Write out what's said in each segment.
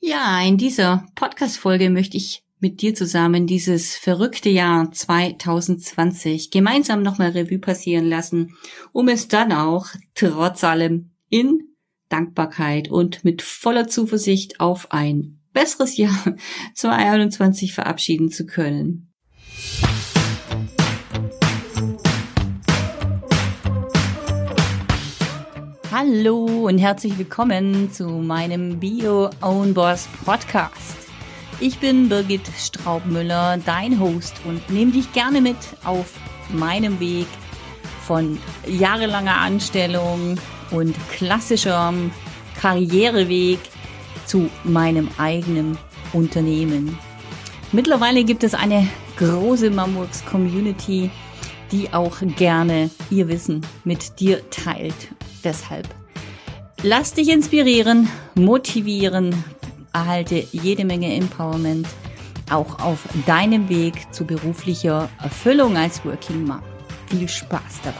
Ja, in dieser Podcast-Folge möchte ich mit dir zusammen dieses verrückte Jahr 2020 gemeinsam nochmal Revue passieren lassen, um es dann auch trotz allem in Dankbarkeit und mit voller Zuversicht auf ein besseres Jahr 2021 verabschieden zu können. Hallo und herzlich willkommen zu meinem Bio Own Boss Podcast. Ich bin Birgit Straubmüller, dein Host und nehme dich gerne mit auf meinem Weg von jahrelanger Anstellung und klassischem Karriereweg zu meinem eigenen Unternehmen. Mittlerweile gibt es eine große Mamworks Community, die auch gerne ihr Wissen mit dir teilt deshalb. Lass dich inspirieren, motivieren, erhalte jede Menge Empowerment, auch auf deinem Weg zu beruflicher Erfüllung als Working Mom. Viel Spaß dabei.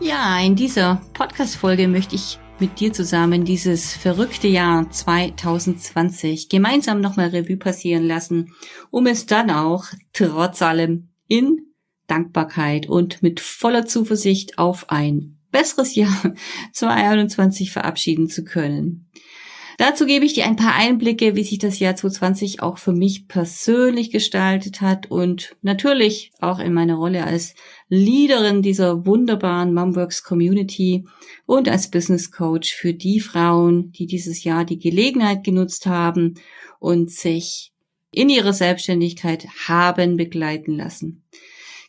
Ja, in dieser Podcast-Folge möchte ich mit dir zusammen dieses verrückte Jahr 2020 gemeinsam nochmal Revue passieren lassen, um es dann auch trotz allem in Dankbarkeit und mit voller Zuversicht auf ein besseres Jahr 2021 verabschieden zu können. Dazu gebe ich dir ein paar Einblicke, wie sich das Jahr 2020 auch für mich persönlich gestaltet hat und natürlich auch in meiner Rolle als Leaderin dieser wunderbaren Momworks Community und als Business Coach für die Frauen, die dieses Jahr die Gelegenheit genutzt haben und sich in ihrer Selbstständigkeit haben begleiten lassen.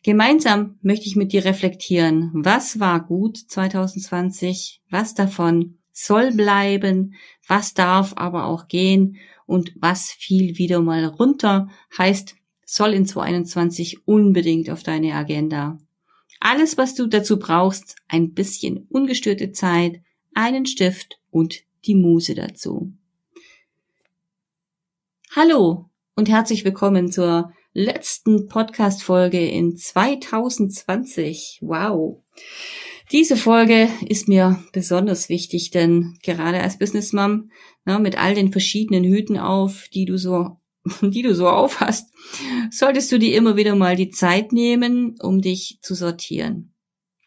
Gemeinsam möchte ich mit dir reflektieren, was war gut 2020, was davon soll bleiben, was darf aber auch gehen und was fiel wieder mal runter, heißt, soll in 2021 unbedingt auf deine Agenda. Alles, was du dazu brauchst, ein bisschen ungestörte Zeit, einen Stift und die Muse dazu. Hallo und herzlich willkommen zur letzten Podcast-Folge in 2020. Wow. Diese Folge ist mir besonders wichtig, denn gerade als Businessmom, na, mit all den verschiedenen Hüten auf, die du so, die du so aufhast, solltest du dir immer wieder mal die Zeit nehmen, um dich zu sortieren.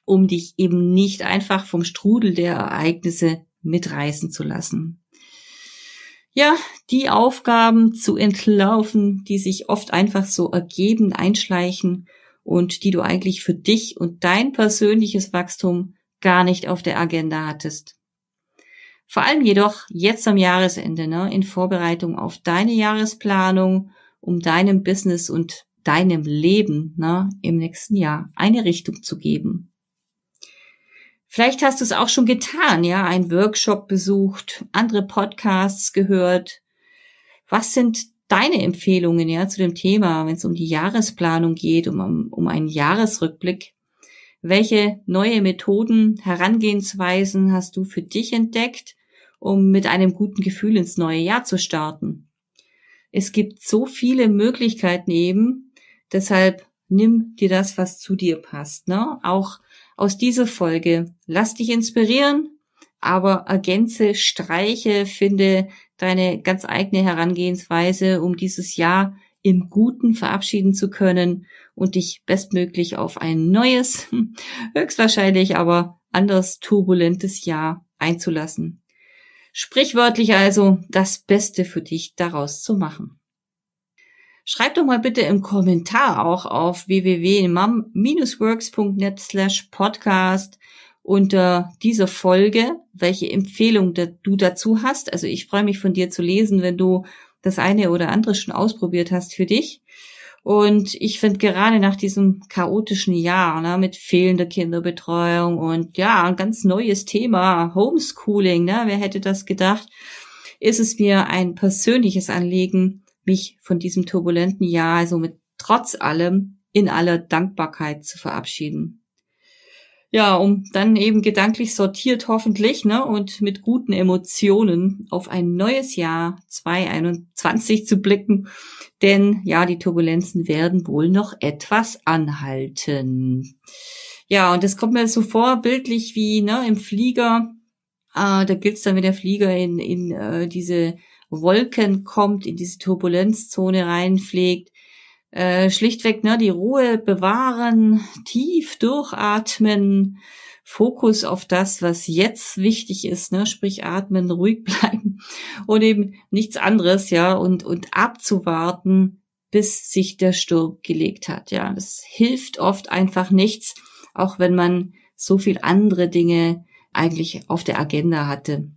Um dich eben nicht einfach vom Strudel der Ereignisse mitreißen zu lassen ja, die Aufgaben zu entlaufen, die sich oft einfach so ergeben, einschleichen und die du eigentlich für dich und dein persönliches Wachstum gar nicht auf der Agenda hattest. Vor allem jedoch jetzt am Jahresende, ne, in Vorbereitung auf deine Jahresplanung, um deinem Business und deinem Leben ne, im nächsten Jahr eine Richtung zu geben. Vielleicht hast du es auch schon getan, ja, ein Workshop besucht, andere Podcasts gehört. Was sind deine Empfehlungen, ja, zu dem Thema, wenn es um die Jahresplanung geht, um, um einen Jahresrückblick? Welche neue Methoden, Herangehensweisen hast du für dich entdeckt, um mit einem guten Gefühl ins neue Jahr zu starten? Es gibt so viele Möglichkeiten eben, deshalb nimm dir das, was zu dir passt. Ne? Auch aus dieser Folge. Lass dich inspirieren, aber ergänze, streiche, finde deine ganz eigene Herangehensweise, um dieses Jahr im Guten verabschieden zu können und dich bestmöglich auf ein neues, höchstwahrscheinlich aber anders turbulentes Jahr einzulassen. Sprichwörtlich also das Beste für dich daraus zu machen. Schreib doch mal bitte im Kommentar auch auf www.mum-works.net slash podcast unter dieser Folge, welche Empfehlung du dazu hast. Also ich freue mich von dir zu lesen, wenn du das eine oder andere schon ausprobiert hast für dich. Und ich finde gerade nach diesem chaotischen Jahr ne, mit fehlender Kinderbetreuung und ja, ein ganz neues Thema, Homeschooling, ne, wer hätte das gedacht, ist es mir ein persönliches Anliegen, mich von diesem turbulenten Jahr, also mit trotz allem, in aller Dankbarkeit zu verabschieden. Ja, um dann eben gedanklich sortiert hoffentlich, ne, und mit guten Emotionen auf ein neues Jahr 2021 zu blicken. Denn ja, die Turbulenzen werden wohl noch etwas anhalten. Ja, und das kommt mir so vor, bildlich wie ne, im Flieger. Äh, da gilt's dann, wenn der Flieger in, in äh, diese Wolken kommt, in diese Turbulenzzone reinfliegt. Äh, schlichtweg ne, die Ruhe bewahren, tief durchatmen, Fokus auf das, was jetzt wichtig ist, ne, sprich atmen, ruhig bleiben und eben nichts anderes, ja, und, und abzuwarten, bis sich der Sturm gelegt hat, ja. Das hilft oft einfach nichts, auch wenn man so viel andere Dinge eigentlich auf der Agenda hatte.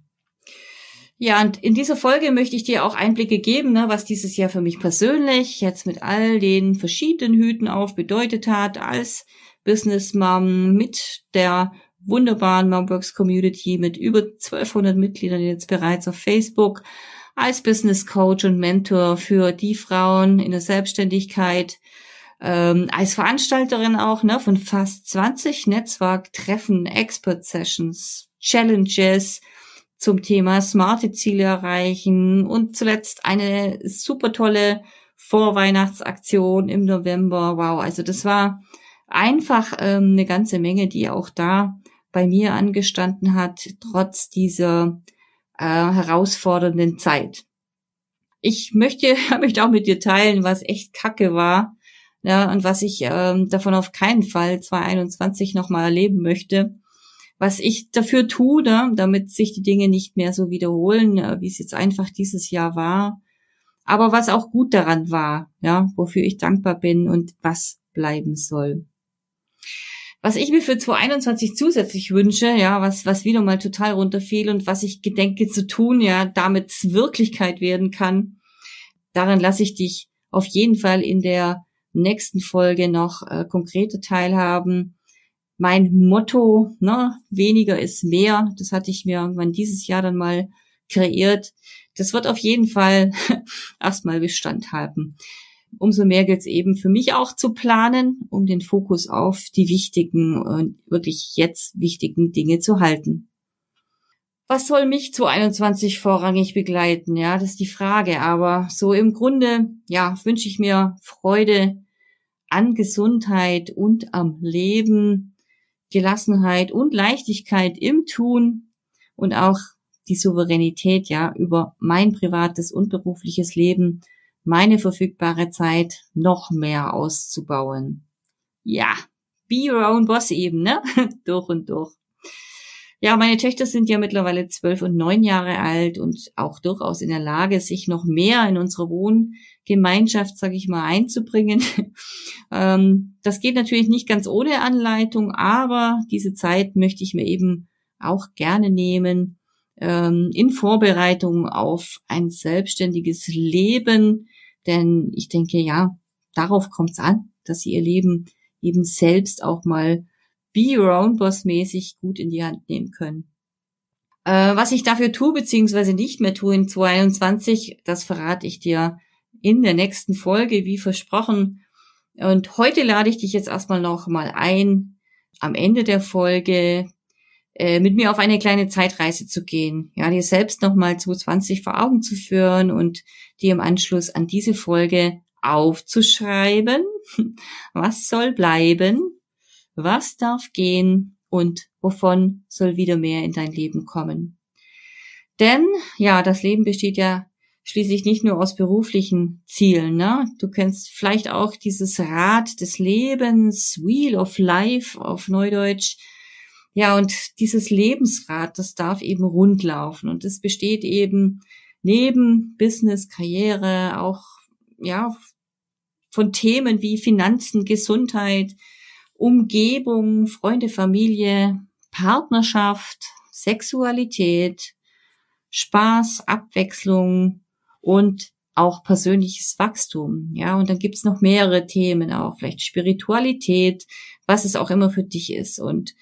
Ja, und in dieser Folge möchte ich dir auch Einblicke geben, ne, was dieses Jahr für mich persönlich jetzt mit all den verschiedenen Hüten auf bedeutet hat, als Business Mom mit der wunderbaren Momworks Community mit über 1200 Mitgliedern jetzt bereits auf Facebook, als Business Coach und Mentor für die Frauen in der Selbstständigkeit, ähm, als Veranstalterin auch ne, von fast 20 Netzwerktreffen, Expert Sessions, Challenges, zum Thema smarte Ziele erreichen und zuletzt eine super tolle Vorweihnachtsaktion im November. Wow, also das war einfach ähm, eine ganze Menge, die auch da bei mir angestanden hat, trotz dieser äh, herausfordernden Zeit. Ich möchte, möchte auch mit dir teilen, was echt kacke war ja, und was ich ähm, davon auf keinen Fall 2021 nochmal erleben möchte was ich dafür tue, ne, damit sich die Dinge nicht mehr so wiederholen, äh, wie es jetzt einfach dieses Jahr war. Aber was auch gut daran war, ja, wofür ich dankbar bin und was bleiben soll. Was ich mir für 2021 zusätzlich wünsche, ja, was, was wieder mal total runterfiel und was ich gedenke zu tun, ja, damit es Wirklichkeit werden kann, daran lasse ich dich auf jeden Fall in der nächsten Folge noch äh, konkreter teilhaben mein Motto, ne, weniger ist mehr, das hatte ich mir irgendwann dieses Jahr dann mal kreiert. Das wird auf jeden Fall erstmal Bestand haben. Umso mehr gilt es eben für mich auch zu planen, um den Fokus auf die wichtigen und wirklich jetzt wichtigen Dinge zu halten. Was soll mich zu 21 vorrangig begleiten? Ja, das ist die Frage. Aber so im Grunde, ja, wünsche ich mir Freude an Gesundheit und am Leben, Gelassenheit und Leichtigkeit im Tun und auch die Souveränität, ja, über mein privates und berufliches Leben, meine verfügbare Zeit noch mehr auszubauen. Ja, be your own boss eben, ne? durch und durch. Ja, meine Töchter sind ja mittlerweile zwölf und neun Jahre alt und auch durchaus in der Lage, sich noch mehr in unsere Wohngemeinschaft, sage ich mal, einzubringen. ähm, das geht natürlich nicht ganz ohne Anleitung, aber diese Zeit möchte ich mir eben auch gerne nehmen ähm, in Vorbereitung auf ein selbstständiges Leben, denn ich denke, ja, darauf kommt es an, dass sie ihr Leben eben selbst auch mal Be Your Own Boss mäßig gut in die Hand nehmen können. Äh, was ich dafür tue, beziehungsweise nicht mehr tue in 2021, das verrate ich dir in der nächsten Folge, wie versprochen. Und heute lade ich dich jetzt erstmal noch mal ein, am Ende der Folge äh, mit mir auf eine kleine Zeitreise zu gehen, ja, dir selbst nochmal 2020 vor Augen zu führen und dir im Anschluss an diese Folge aufzuschreiben, was soll bleiben, was darf gehen und wovon soll wieder mehr in dein Leben kommen. Denn ja, das Leben besteht ja schließlich nicht nur aus beruflichen Zielen. Ne? Du kennst vielleicht auch dieses Rad des Lebens, Wheel of Life auf Neudeutsch. Ja, und dieses Lebensrad, das darf eben rund laufen. Und es besteht eben neben Business, Karriere auch, ja, von Themen wie Finanzen, Gesundheit, Umgebung, Freunde, Familie, Partnerschaft, Sexualität, Spaß, Abwechslung und auch persönliches Wachstum. Ja, und dann gibt's noch mehrere Themen auch, vielleicht Spiritualität, was es auch immer für dich ist. Und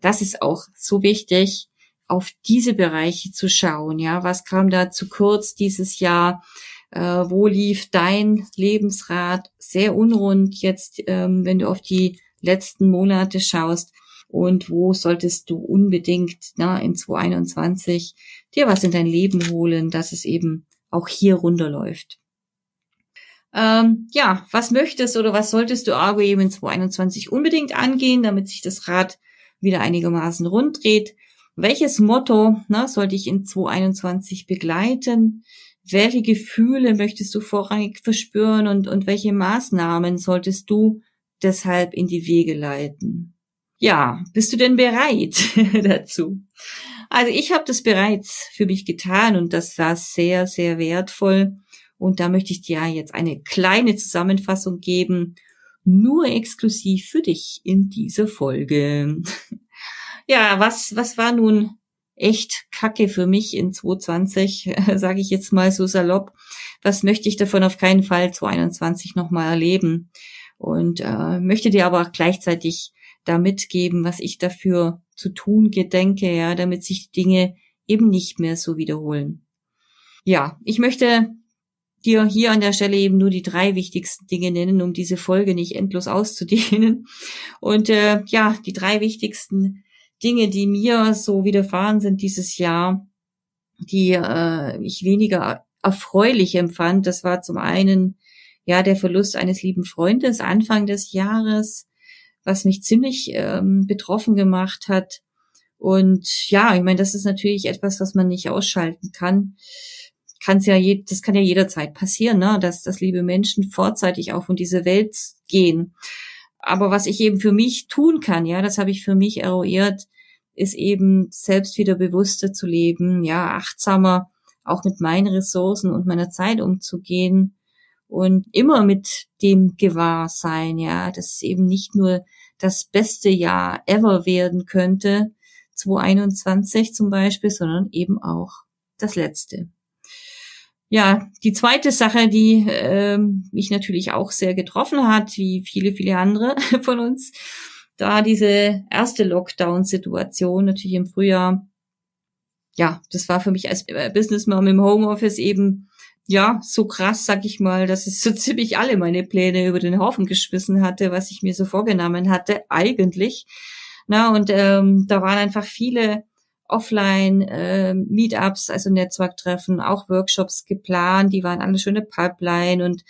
das ist auch so wichtig, auf diese Bereiche zu schauen. Ja, was kam da zu kurz dieses Jahr? Äh, wo lief dein Lebensrat sehr unrund jetzt, ähm, wenn du auf die letzten Monate schaust und wo solltest du unbedingt na, in 2021 dir was in dein Leben holen, dass es eben auch hier runterläuft. Ähm, ja, was möchtest oder was solltest du Argo eben in 2021 unbedingt angehen, damit sich das Rad wieder einigermaßen rund dreht? Welches Motto ne, soll dich in 2021 begleiten? Welche Gefühle möchtest du vorrangig verspüren und, und welche Maßnahmen solltest du deshalb in die Wege leiten? Ja, bist du denn bereit dazu? Also ich habe das bereits für mich getan und das war sehr, sehr wertvoll. Und da möchte ich dir jetzt eine kleine Zusammenfassung geben, nur exklusiv für dich in dieser Folge. ja, was, was war nun echt Kacke für mich in 2020, sage ich jetzt mal so salopp. Was möchte ich davon auf keinen Fall 2021 nochmal erleben? Und äh, möchte dir aber auch gleichzeitig da mitgeben, was ich dafür zu tun gedenke, ja, damit sich die Dinge eben nicht mehr so wiederholen. Ja, ich möchte dir hier an der Stelle eben nur die drei wichtigsten Dinge nennen, um diese Folge nicht endlos auszudehnen. Und äh, ja, die drei wichtigsten Dinge, die mir so widerfahren sind dieses Jahr, die äh, ich weniger erfreulich empfand, das war zum einen ja der Verlust eines lieben Freundes Anfang des Jahres, was mich ziemlich ähm, betroffen gemacht hat. Und ja, ich meine, das ist natürlich etwas, was man nicht ausschalten kann. Kann's ja je, das kann ja jederzeit passieren, ne? dass, dass liebe Menschen vorzeitig auch von dieser Welt gehen. Aber was ich eben für mich tun kann, ja, das habe ich für mich eruiert, ist eben selbst wieder bewusster zu leben, ja, achtsamer auch mit meinen Ressourcen und meiner Zeit umzugehen und immer mit dem Gewahrsein, ja, dass es eben nicht nur das beste Jahr ever werden könnte, 2021 zum Beispiel, sondern eben auch das letzte. Ja, die zweite Sache, die äh, mich natürlich auch sehr getroffen hat, wie viele, viele andere von uns, da diese erste Lockdown-Situation natürlich im Frühjahr, ja, das war für mich als Businessmom im Homeoffice eben ja, so krass, sag ich mal, dass es so ziemlich alle meine Pläne über den Haufen geschmissen hatte, was ich mir so vorgenommen hatte, eigentlich. Na, und ähm, da waren einfach viele Offline äh, Meetups, also Netzwerktreffen, auch Workshops geplant, die waren alle schöne Pipeline und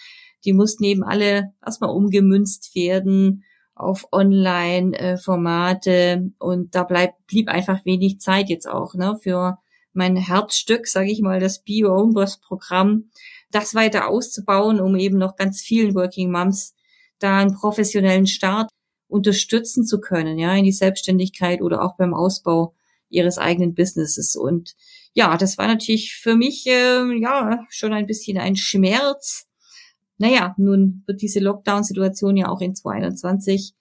die mussten eben alle erstmal umgemünzt werden auf Online-Formate äh, und da bleibt, blieb einfach wenig Zeit jetzt auch ne, für mein Herzstück, sage ich mal, das Bio Home Boss Programm, das weiter auszubauen, um eben noch ganz vielen Working Moms da einen professionellen Start unterstützen zu können, ja, in die Selbstständigkeit oder auch beim Ausbau ihres eigenen Businesses. Und ja, das war natürlich für mich äh, ja schon ein bisschen ein Schmerz. Naja, nun wird diese Lockdown-Situation ja auch in 2021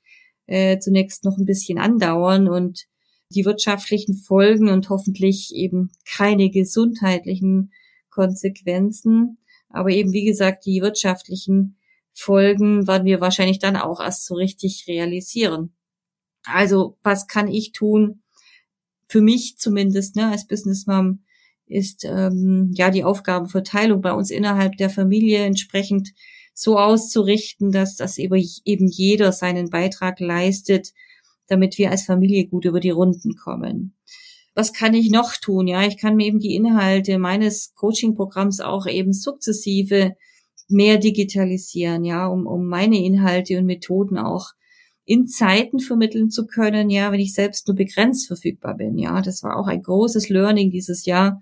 äh, zunächst noch ein bisschen andauern und die wirtschaftlichen Folgen und hoffentlich eben keine gesundheitlichen Konsequenzen. Aber eben, wie gesagt, die wirtschaftlichen Folgen werden wir wahrscheinlich dann auch erst so richtig realisieren. Also, was kann ich tun? Für mich zumindest, ne, als Businessmom ist ähm, ja die Aufgabenverteilung bei uns innerhalb der Familie entsprechend so auszurichten, dass das eben jeder seinen Beitrag leistet, damit wir als Familie gut über die Runden kommen. Was kann ich noch tun? Ja, ich kann mir eben die Inhalte meines Coaching-Programms auch eben sukzessive mehr digitalisieren, ja, um, um meine Inhalte und Methoden auch in Zeiten vermitteln zu können, ja, wenn ich selbst nur begrenzt verfügbar bin, ja. Das war auch ein großes Learning dieses Jahr.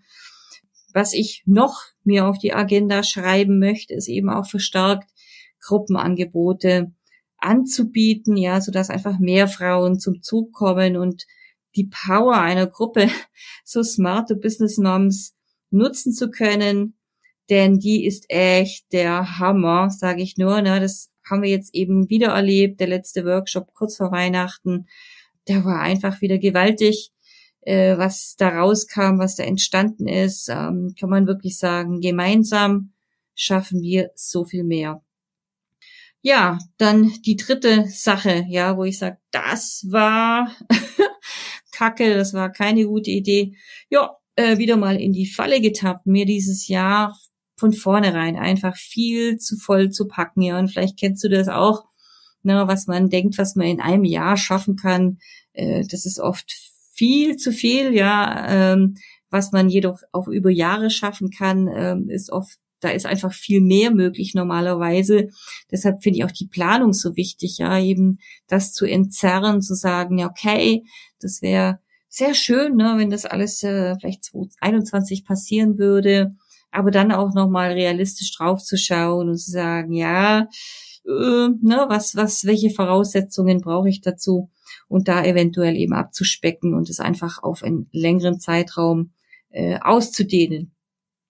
Was ich noch mir auf die Agenda schreiben möchte, ist eben auch verstärkt Gruppenangebote anzubieten, ja, so dass einfach mehr Frauen zum Zug kommen und die Power einer Gruppe so smarte Business Moms nutzen zu können, denn die ist echt der Hammer, sage ich nur. Ne? Das haben wir jetzt eben wieder erlebt. Der letzte Workshop kurz vor Weihnachten, der war einfach wieder gewaltig, äh, was da rauskam, was da entstanden ist. Ähm, kann man wirklich sagen, gemeinsam schaffen wir so viel mehr. Ja, dann die dritte Sache, ja, wo ich sage, das war Kacke, das war keine gute Idee. Ja, äh, wieder mal in die Falle getappt, mir dieses Jahr von vornherein einfach viel zu voll zu packen. Ja, und vielleicht kennst du das auch, ne, was man denkt, was man in einem Jahr schaffen kann. Äh, das ist oft viel zu viel, ja. Ähm, was man jedoch auch über Jahre schaffen kann, ähm, ist oft da ist einfach viel mehr möglich normalerweise. Deshalb finde ich auch die Planung so wichtig, ja, eben das zu entzerren, zu sagen, ja, okay, das wäre sehr schön, ne, wenn das alles äh, vielleicht 2021 passieren würde, aber dann auch nochmal realistisch draufzuschauen und zu sagen, ja, äh, ne, was, was, welche Voraussetzungen brauche ich dazu und da eventuell eben abzuspecken und es einfach auf einen längeren Zeitraum äh, auszudehnen.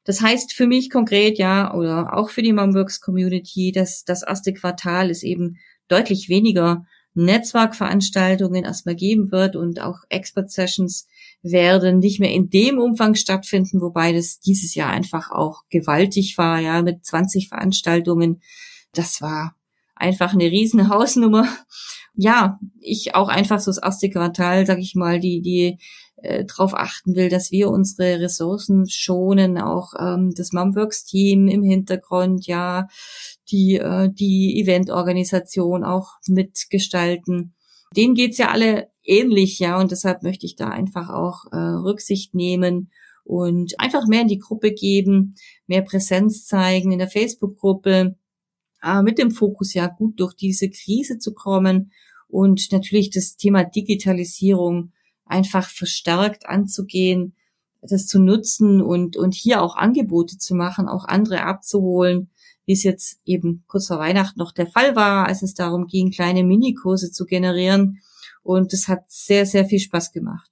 Das heißt für mich konkret, ja, oder auch für die Momworks Community, dass das erste Quartal ist eben deutlich weniger Netzwerkveranstaltungen erstmal geben wird und auch Expert Sessions werden nicht mehr in dem Umfang stattfinden, wobei das dieses Jahr einfach auch gewaltig war, ja, mit 20 Veranstaltungen. Das war einfach eine riesen Hausnummer. Ja, ich auch einfach so das erste Quartal, sag ich mal, die, die äh, darauf achten will, dass wir unsere Ressourcen schonen, auch ähm, das Mumworks-Team im Hintergrund, ja, die, äh, die Eventorganisation auch mitgestalten. Denen geht's ja alle ähnlich, ja, und deshalb möchte ich da einfach auch äh, Rücksicht nehmen und einfach mehr in die Gruppe geben, mehr Präsenz zeigen in der Facebook-Gruppe, äh, mit dem Fokus ja gut durch diese Krise zu kommen und natürlich das Thema Digitalisierung einfach verstärkt anzugehen, das zu nutzen und, und hier auch Angebote zu machen, auch andere abzuholen, wie es jetzt eben kurz vor Weihnachten noch der Fall war, als es darum ging, kleine Minikurse zu generieren. Und das hat sehr, sehr viel Spaß gemacht.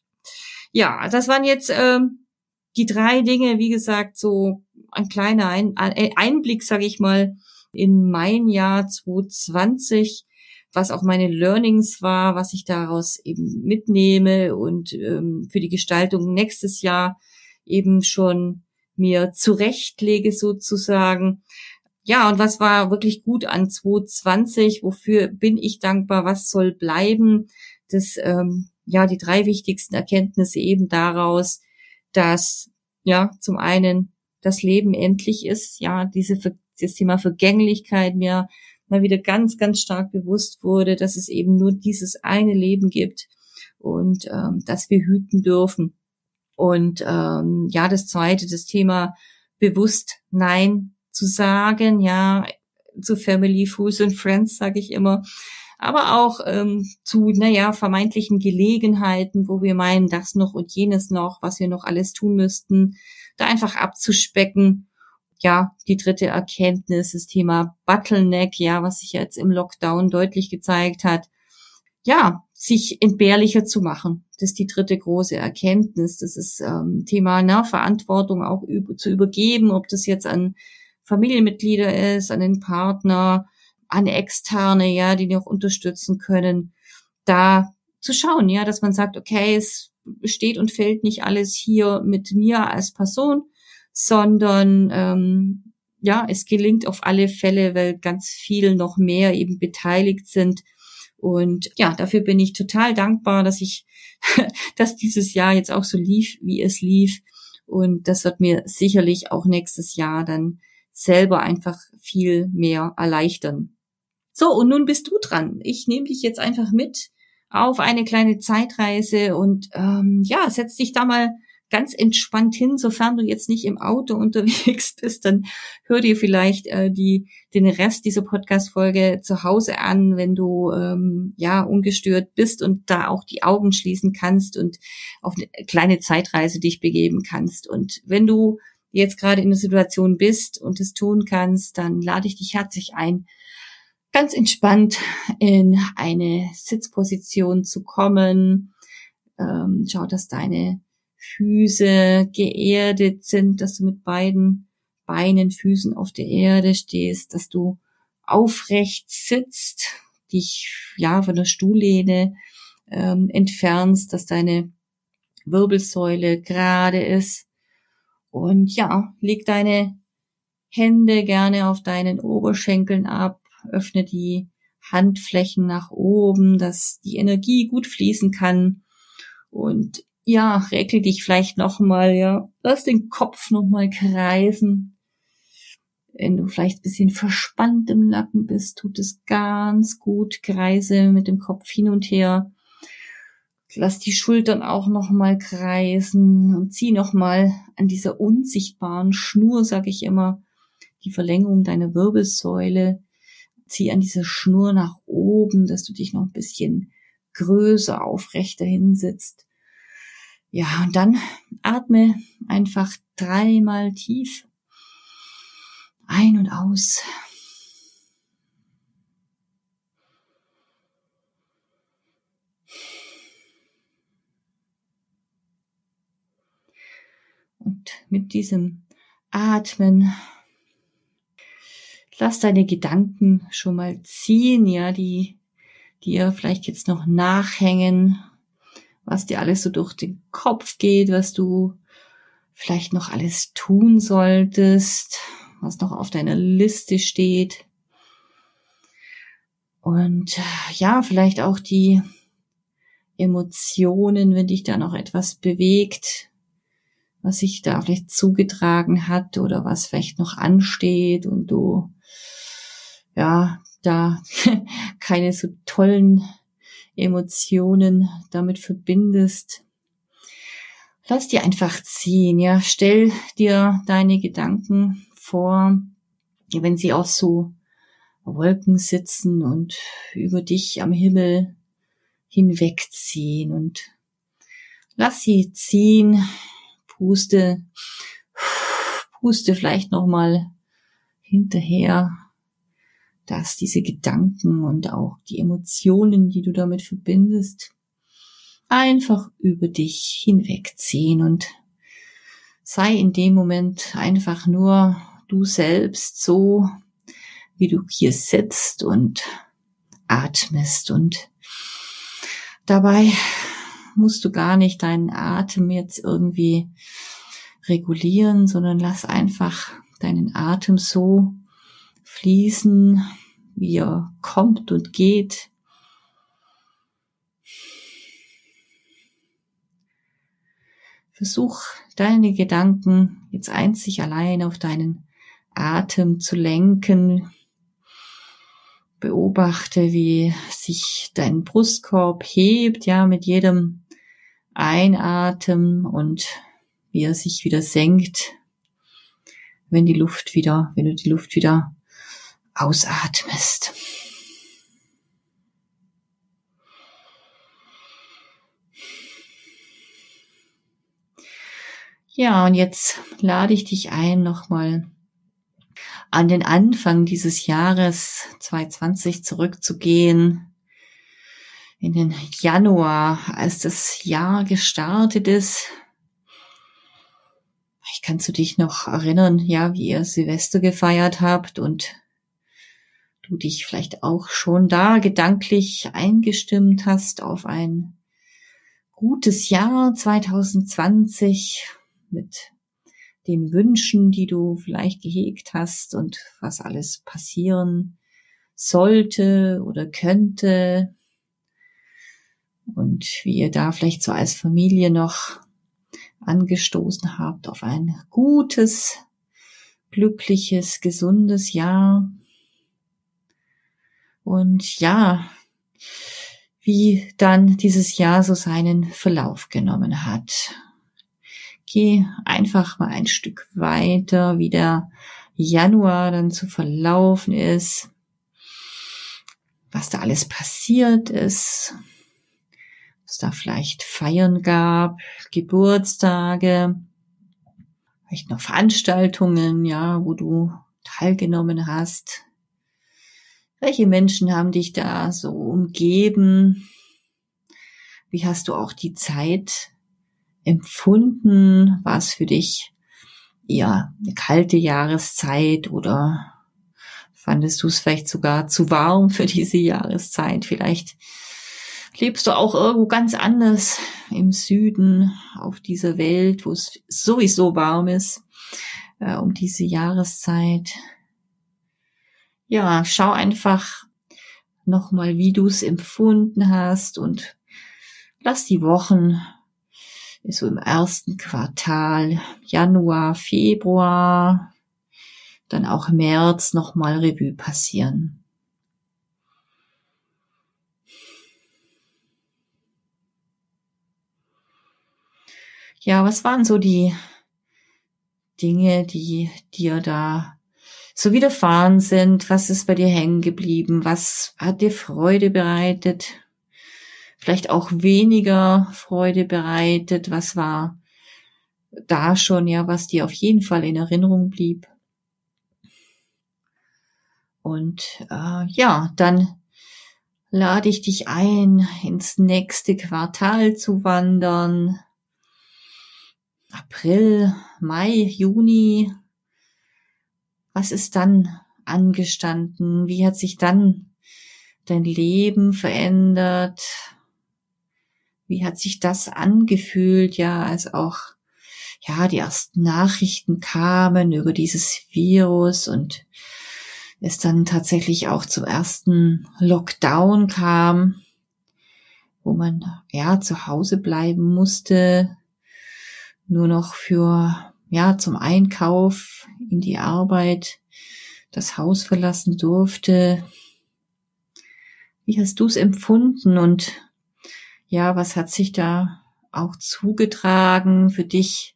Ja, das waren jetzt ähm, die drei Dinge, wie gesagt, so ein kleiner ein Einblick, sage ich mal, in mein Jahr 2020 was auch meine Learnings war, was ich daraus eben mitnehme und ähm, für die Gestaltung nächstes Jahr eben schon mir zurechtlege sozusagen. Ja, und was war wirklich gut an 2020? Wofür bin ich dankbar? Was soll bleiben? Das, ähm, ja, die drei wichtigsten Erkenntnisse eben daraus, dass, ja, zum einen das Leben endlich ist, ja, diese, das Thema Vergänglichkeit mir mal wieder ganz, ganz stark bewusst wurde, dass es eben nur dieses eine Leben gibt und ähm, dass wir hüten dürfen. Und ähm, ja, das zweite, das Thema bewusst Nein zu sagen, ja, zu Family, Fools and Friends, sage ich immer, aber auch ähm, zu, naja, vermeintlichen Gelegenheiten, wo wir meinen, das noch und jenes noch, was wir noch alles tun müssten, da einfach abzuspecken ja, die dritte Erkenntnis, das Thema Bottleneck, ja, was sich jetzt im Lockdown deutlich gezeigt hat, ja, sich entbehrlicher zu machen. Das ist die dritte große Erkenntnis. Das ist ähm, Thema na, Verantwortung auch über, zu übergeben, ob das jetzt an Familienmitglieder ist, an den Partner, an Externe, ja, die noch unterstützen können, da zu schauen, ja, dass man sagt, okay, es steht und fällt nicht alles hier mit mir als Person, sondern ähm, ja, es gelingt auf alle Fälle, weil ganz viel noch mehr eben beteiligt sind. Und ja, dafür bin ich total dankbar, dass ich, dass dieses Jahr jetzt auch so lief, wie es lief. Und das wird mir sicherlich auch nächstes Jahr dann selber einfach viel mehr erleichtern. So, und nun bist du dran. Ich nehme dich jetzt einfach mit auf eine kleine Zeitreise und ähm, ja, setz dich da mal ganz entspannt hin, sofern du jetzt nicht im Auto unterwegs bist, dann hör dir vielleicht äh, die, den Rest dieser Podcast-Folge zu Hause an, wenn du ähm, ja ungestört bist und da auch die Augen schließen kannst und auf eine kleine Zeitreise dich begeben kannst. Und wenn du jetzt gerade in der Situation bist und es tun kannst, dann lade ich dich herzlich ein, ganz entspannt in eine Sitzposition zu kommen. Ähm, schau, dass deine Füße geerdet sind, dass du mit beiden Beinen, Füßen auf der Erde stehst, dass du aufrecht sitzt, dich ja von der Stuhllehne ähm, entfernst, dass deine Wirbelsäule gerade ist. Und ja, leg deine Hände gerne auf deinen Oberschenkeln ab, öffne die Handflächen nach oben, dass die Energie gut fließen kann. Und ja, regel dich vielleicht nochmal, ja. Lass den Kopf nochmal kreisen. Wenn du vielleicht ein bisschen verspannt im Nacken bist, tut es ganz gut. Kreise mit dem Kopf hin und her. Lass die Schultern auch nochmal kreisen und zieh nochmal an dieser unsichtbaren Schnur, sag ich immer, die Verlängerung deiner Wirbelsäule. Zieh an dieser Schnur nach oben, dass du dich noch ein bisschen größer aufrechter hinsitzt. Ja, und dann atme einfach dreimal tief ein und aus. Und mit diesem Atmen lass deine Gedanken schon mal ziehen, ja, die dir vielleicht jetzt noch nachhängen, was dir alles so durch den Kopf geht, was du vielleicht noch alles tun solltest, was noch auf deiner Liste steht. Und ja, vielleicht auch die Emotionen, wenn dich da noch etwas bewegt, was sich da vielleicht zugetragen hat oder was vielleicht noch ansteht und du ja da keine so tollen Emotionen damit verbindest. Lass dir einfach ziehen, ja, stell dir deine Gedanken vor, wenn sie auf so Wolken sitzen und über dich am Himmel hinwegziehen und lass sie ziehen. Puste, puste vielleicht nochmal hinterher, dass diese Gedanken und auch die Emotionen, die du damit verbindest, einfach über dich hinwegziehen und sei in dem Moment einfach nur du selbst so, wie du hier sitzt und atmest. Und dabei musst du gar nicht deinen Atem jetzt irgendwie regulieren, sondern lass einfach deinen Atem so fließen, wie er kommt und geht. Versuch deine Gedanken jetzt einzig allein auf deinen Atem zu lenken. Beobachte, wie sich dein Brustkorb hebt, ja, mit jedem Einatmen und wie er sich wieder senkt, wenn die Luft wieder, wenn du die Luft wieder ausatmest. Ja, und jetzt lade ich dich ein, nochmal an den Anfang dieses Jahres 2020 zurückzugehen in den Januar, als das Jahr gestartet ist. Ich kannst du dich noch erinnern, ja, wie ihr Silvester gefeiert habt und du dich vielleicht auch schon da gedanklich eingestimmt hast auf ein gutes Jahr 2020 mit den Wünschen, die du vielleicht gehegt hast und was alles passieren sollte oder könnte und wie ihr da vielleicht so als Familie noch angestoßen habt auf ein gutes, glückliches, gesundes Jahr. Und ja, wie dann dieses Jahr so seinen Verlauf genommen hat. Geh einfach mal ein Stück weiter, wie der Januar dann zu verlaufen ist, was da alles passiert ist, es da vielleicht Feiern gab, Geburtstage, vielleicht noch Veranstaltungen, ja, wo du teilgenommen hast. Welche Menschen haben dich da so umgeben? Wie hast du auch die Zeit empfunden? War es für dich eher eine kalte Jahreszeit oder fandest du es vielleicht sogar zu warm für diese Jahreszeit? Vielleicht lebst du auch irgendwo ganz anders im Süden auf dieser Welt, wo es sowieso warm ist, äh, um diese Jahreszeit. Ja, schau einfach nochmal, wie du es empfunden hast und lass die Wochen so im ersten Quartal, Januar, Februar, dann auch März nochmal Revue passieren. Ja, was waren so die Dinge, die dir da so widerfahren sind. Was ist bei dir hängen geblieben? Was hat dir Freude bereitet? Vielleicht auch weniger Freude bereitet? Was war da schon, ja, was dir auf jeden Fall in Erinnerung blieb? Und äh, ja, dann lade ich dich ein, ins nächste Quartal zu wandern. April, Mai, Juni. Was ist dann angestanden? Wie hat sich dann dein Leben verändert? Wie hat sich das angefühlt? Ja, als auch, ja, die ersten Nachrichten kamen über dieses Virus und es dann tatsächlich auch zum ersten Lockdown kam, wo man ja zu Hause bleiben musste, nur noch für ja zum Einkauf in die Arbeit das Haus verlassen durfte. Wie hast du es empfunden und ja, was hat sich da auch zugetragen für dich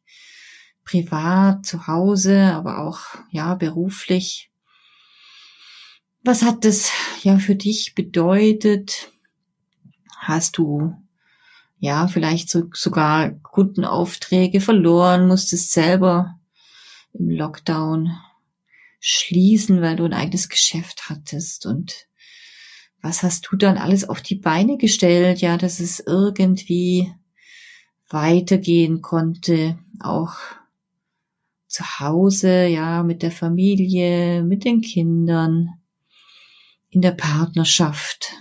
privat zu Hause, aber auch ja beruflich? Was hat das ja für dich bedeutet? Hast du ja vielleicht so, sogar Kundenaufträge verloren, musstest selber im Lockdown schließen, weil du ein eigenes Geschäft hattest und was hast du dann alles auf die Beine gestellt, ja, dass es irgendwie weitergehen konnte, auch zu Hause, ja, mit der Familie, mit den Kindern in der Partnerschaft?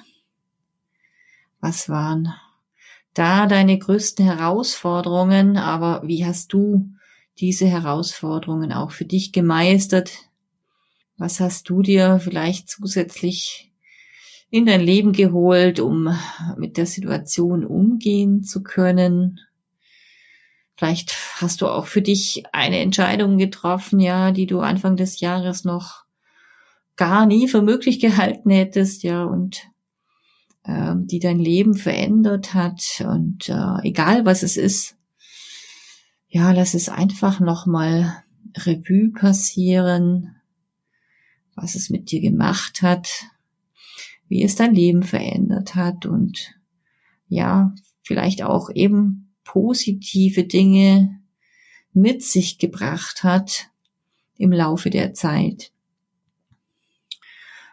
Was waren da deine größten Herausforderungen? Aber wie hast du diese Herausforderungen auch für dich gemeistert? Was hast du dir vielleicht zusätzlich in dein Leben geholt, um mit der Situation umgehen zu können? Vielleicht hast du auch für dich eine Entscheidung getroffen, ja, die du Anfang des Jahres noch gar nie für möglich gehalten hättest, ja, und äh, die dein Leben verändert hat. Und äh, egal was es ist, ja, lass es einfach nochmal Revue passieren, was es mit dir gemacht hat, wie es dein Leben verändert hat und ja, vielleicht auch eben positive Dinge mit sich gebracht hat im Laufe der Zeit.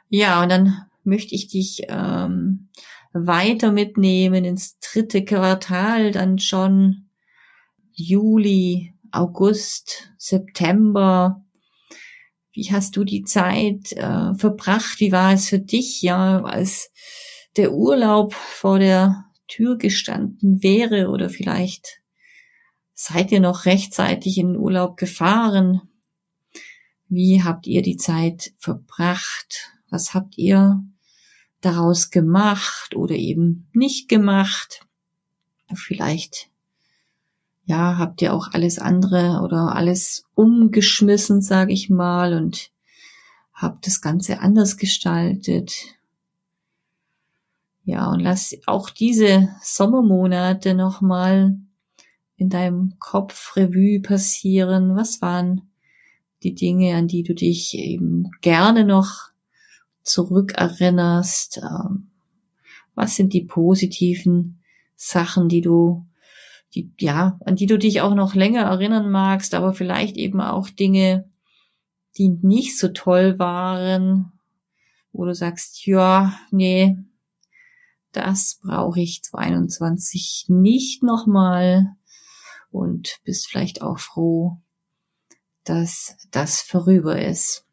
Ja, und dann möchte ich dich ähm, weiter mitnehmen ins dritte Quartal, dann schon Juli, August, September. Wie hast du die Zeit äh, verbracht? Wie war es für dich, ja, als der Urlaub vor der Tür gestanden wäre oder vielleicht seid ihr noch rechtzeitig in den Urlaub gefahren? Wie habt ihr die Zeit verbracht? Was habt ihr daraus gemacht oder eben nicht gemacht? Vielleicht, ja, habt ihr auch alles andere oder alles umgeschmissen, sage ich mal, und habt das Ganze anders gestaltet. Ja, und lass auch diese Sommermonate nochmal in deinem Kopf Revue passieren. Was waren die Dinge, an die du dich eben gerne noch zurückerinnerst? Ähm, was sind die positiven Sachen, die du, die, ja, an die du dich auch noch länger erinnern magst, aber vielleicht eben auch Dinge, die nicht so toll waren, wo du sagst, ja, nee, das brauche ich 22 nicht nochmal und bist vielleicht auch froh, dass das vorüber ist.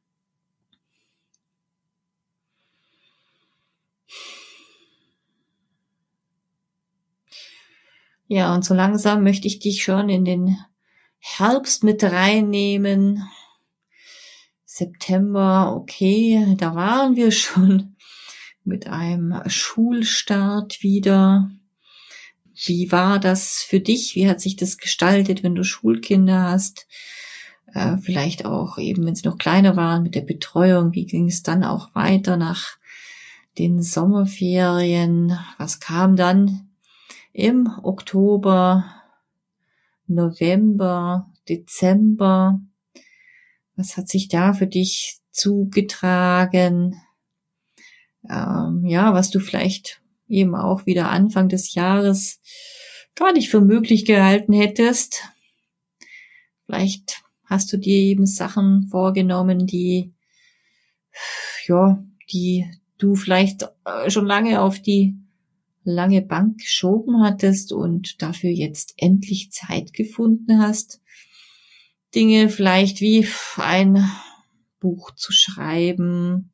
Ja, und so langsam möchte ich dich schon in den Herbst mit reinnehmen. September, okay, da waren wir schon mit einem Schulstart wieder. Wie war das für dich? Wie hat sich das gestaltet, wenn du Schulkinder hast? Äh, vielleicht auch eben, wenn sie noch kleiner waren, mit der Betreuung. Wie ging es dann auch weiter nach den Sommerferien? Was kam dann? Im Oktober, November, Dezember. Was hat sich da für dich zugetragen? Ähm, ja, was du vielleicht eben auch wieder Anfang des Jahres gar nicht für möglich gehalten hättest. Vielleicht hast du dir eben Sachen vorgenommen, die, ja, die du vielleicht äh, schon lange auf die lange Bank geschoben hattest und dafür jetzt endlich Zeit gefunden hast. Dinge vielleicht wie ein Buch zu schreiben,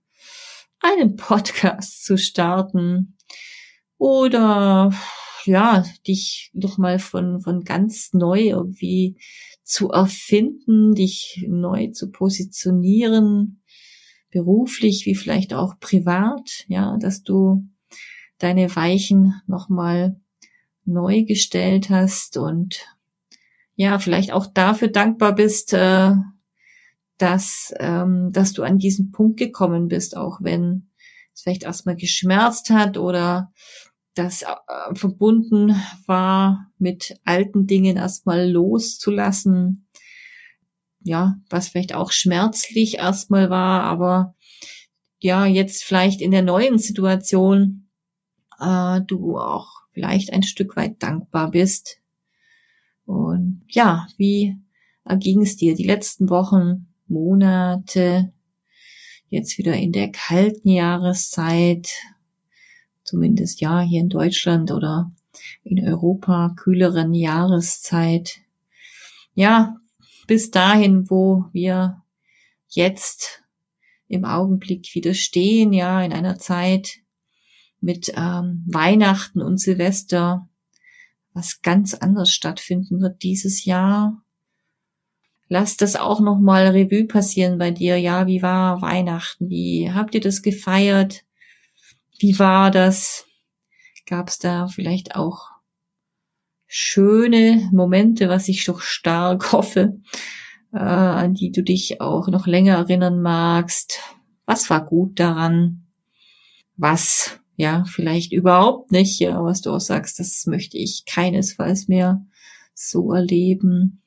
einen Podcast zu starten oder ja, dich doch mal von, von ganz neu irgendwie zu erfinden, dich neu zu positionieren, beruflich wie vielleicht auch privat, ja, dass du deine Weichen nochmal neu gestellt hast und ja, vielleicht auch dafür dankbar bist, äh, dass, ähm, dass du an diesen Punkt gekommen bist, auch wenn es vielleicht erstmal geschmerzt hat oder das äh, verbunden war mit alten Dingen erstmal loszulassen. Ja, was vielleicht auch schmerzlich erstmal war, aber ja, jetzt vielleicht in der neuen Situation äh, du auch vielleicht ein Stück weit dankbar bist. Und ja, wie erging es dir die letzten Wochen, Monate, jetzt wieder in der kalten Jahreszeit, zumindest ja hier in Deutschland oder in Europa kühleren Jahreszeit. Ja, bis dahin, wo wir jetzt im Augenblick wieder stehen, ja, in einer Zeit mit ähm, Weihnachten und Silvester, was ganz anders stattfinden wird dieses Jahr. Lass das auch noch mal Revue passieren bei dir. Ja, wie war Weihnachten? Wie habt ihr das gefeiert? Wie war das? Gab es da vielleicht auch schöne Momente, was ich doch stark hoffe, äh, an die du dich auch noch länger erinnern magst? Was war gut daran? Was, ja, vielleicht überhaupt nicht, ja, was du auch sagst, das möchte ich keinesfalls mehr so erleben.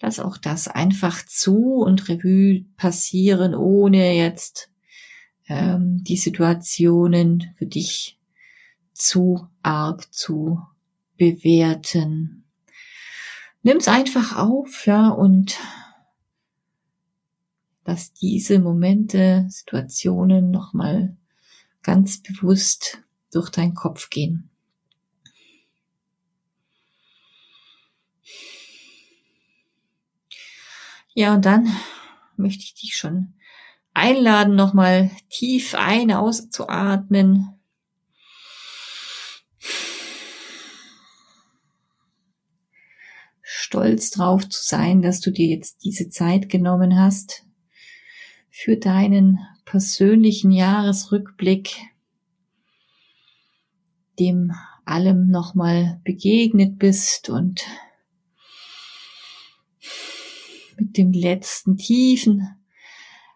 Lass auch das einfach zu und Revue passieren, ohne jetzt ähm, die Situationen für dich zu arg zu bewerten. Nimm's einfach auf, ja, und lass diese Momente, Situationen nochmal ganz bewusst durch deinen Kopf gehen. Ja, und dann möchte ich dich schon einladen, nochmal tief ein, auszuatmen. Stolz drauf zu sein, dass du dir jetzt diese Zeit genommen hast für deinen persönlichen Jahresrückblick, dem allem nochmal begegnet bist und mit dem letzten tiefen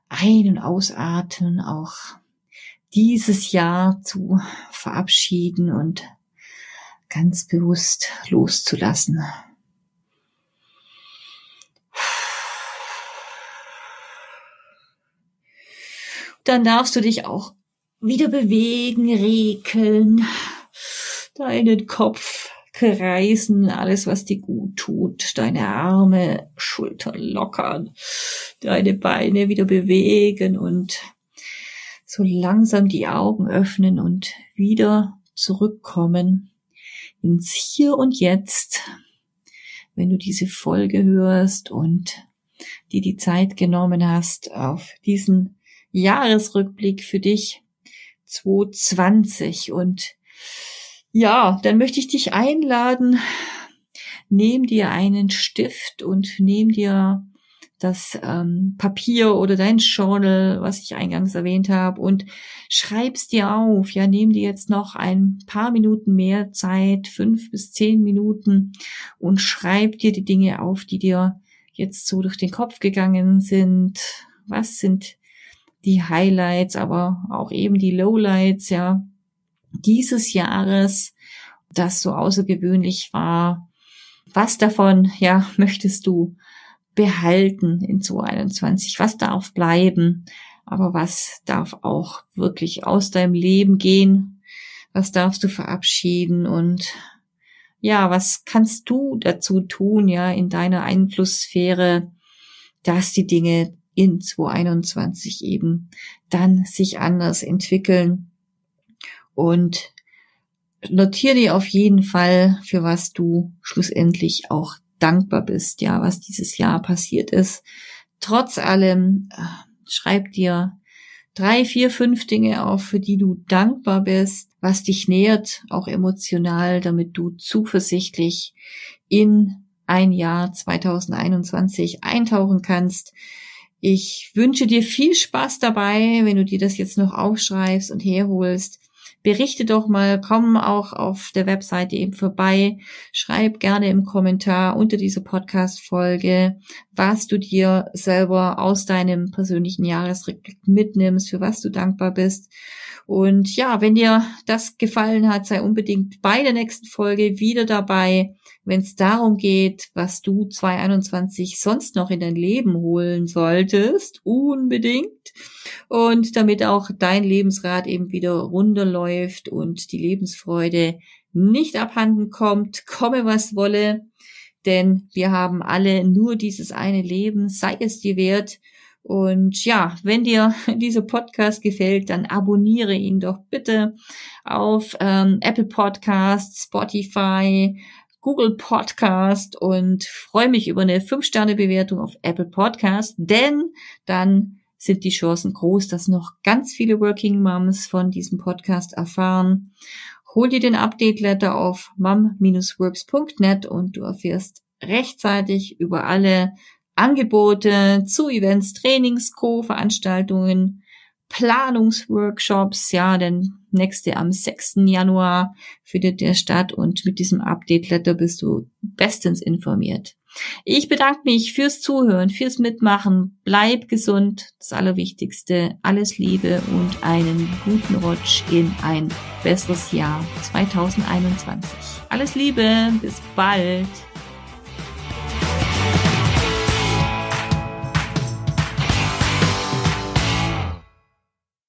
ein- und ausatmen auch dieses Jahr zu verabschieden und ganz bewusst loszulassen. Dann darfst du dich auch wieder bewegen, regeln, deinen Kopf kreisen, alles, was dir gut tut, deine Arme, Schultern lockern, deine Beine wieder bewegen und so langsam die Augen öffnen und wieder zurückkommen ins Hier und Jetzt, wenn du diese Folge hörst und dir die Zeit genommen hast auf diesen Jahresrückblick für dich 2020 und ja, dann möchte ich dich einladen, nimm dir einen Stift und nimm dir das ähm, Papier oder dein Journal, was ich eingangs erwähnt habe, und schreib's dir auf. Ja, nimm dir jetzt noch ein paar Minuten mehr Zeit, fünf bis zehn Minuten, und schreib dir die Dinge auf, die dir jetzt so durch den Kopf gegangen sind. Was sind die Highlights, aber auch eben die Lowlights, ja dieses Jahres, das so außergewöhnlich war. Was davon, ja, möchtest du behalten in 2021? Was darf bleiben? Aber was darf auch wirklich aus deinem Leben gehen? Was darfst du verabschieden? Und ja, was kannst du dazu tun, ja, in deiner Einflusssphäre, dass die Dinge in 2021 eben dann sich anders entwickeln und notiere dir auf jeden Fall, für was du schlussendlich auch dankbar bist, ja, was dieses Jahr passiert ist. Trotz allem, äh, schreib dir drei, vier, fünf Dinge auf, für die du dankbar bist, was dich nährt, auch emotional, damit du zuversichtlich in ein Jahr 2021 eintauchen kannst. Ich wünsche dir viel Spaß dabei, wenn du dir das jetzt noch aufschreibst und herholst berichte doch mal, komm auch auf der Webseite eben vorbei, schreib gerne im Kommentar unter dieser Podcast-Folge, was du dir selber aus deinem persönlichen Jahresrückblick mitnimmst, für was du dankbar bist. Und ja, wenn dir das gefallen hat, sei unbedingt bei der nächsten Folge wieder dabei, wenn es darum geht, was du 2021 sonst noch in dein Leben holen solltest, unbedingt. Und damit auch dein Lebensrad eben wieder runterläuft und die Lebensfreude nicht abhanden kommt, komme was wolle. Denn wir haben alle nur dieses eine Leben, sei es dir wert. Und ja, wenn dir dieser Podcast gefällt, dann abonniere ihn doch bitte auf ähm, Apple Podcasts, Spotify, Google Podcast und freue mich über eine 5-Sterne-Bewertung auf Apple Podcast, denn dann sind die Chancen groß, dass noch ganz viele Working Moms von diesem Podcast erfahren. Hol dir den Update-Letter auf mom-works.net und du erfährst rechtzeitig über alle Angebote zu Events, Trainings, Co-Veranstaltungen, Planungsworkshops, ja, denn nächste am 6. Januar findet der statt und mit diesem Update-Letter bist du bestens informiert. Ich bedanke mich fürs Zuhören, fürs Mitmachen. Bleib gesund, das Allerwichtigste. Alles Liebe und einen guten Rutsch in ein besseres Jahr 2021. Alles Liebe, bis bald.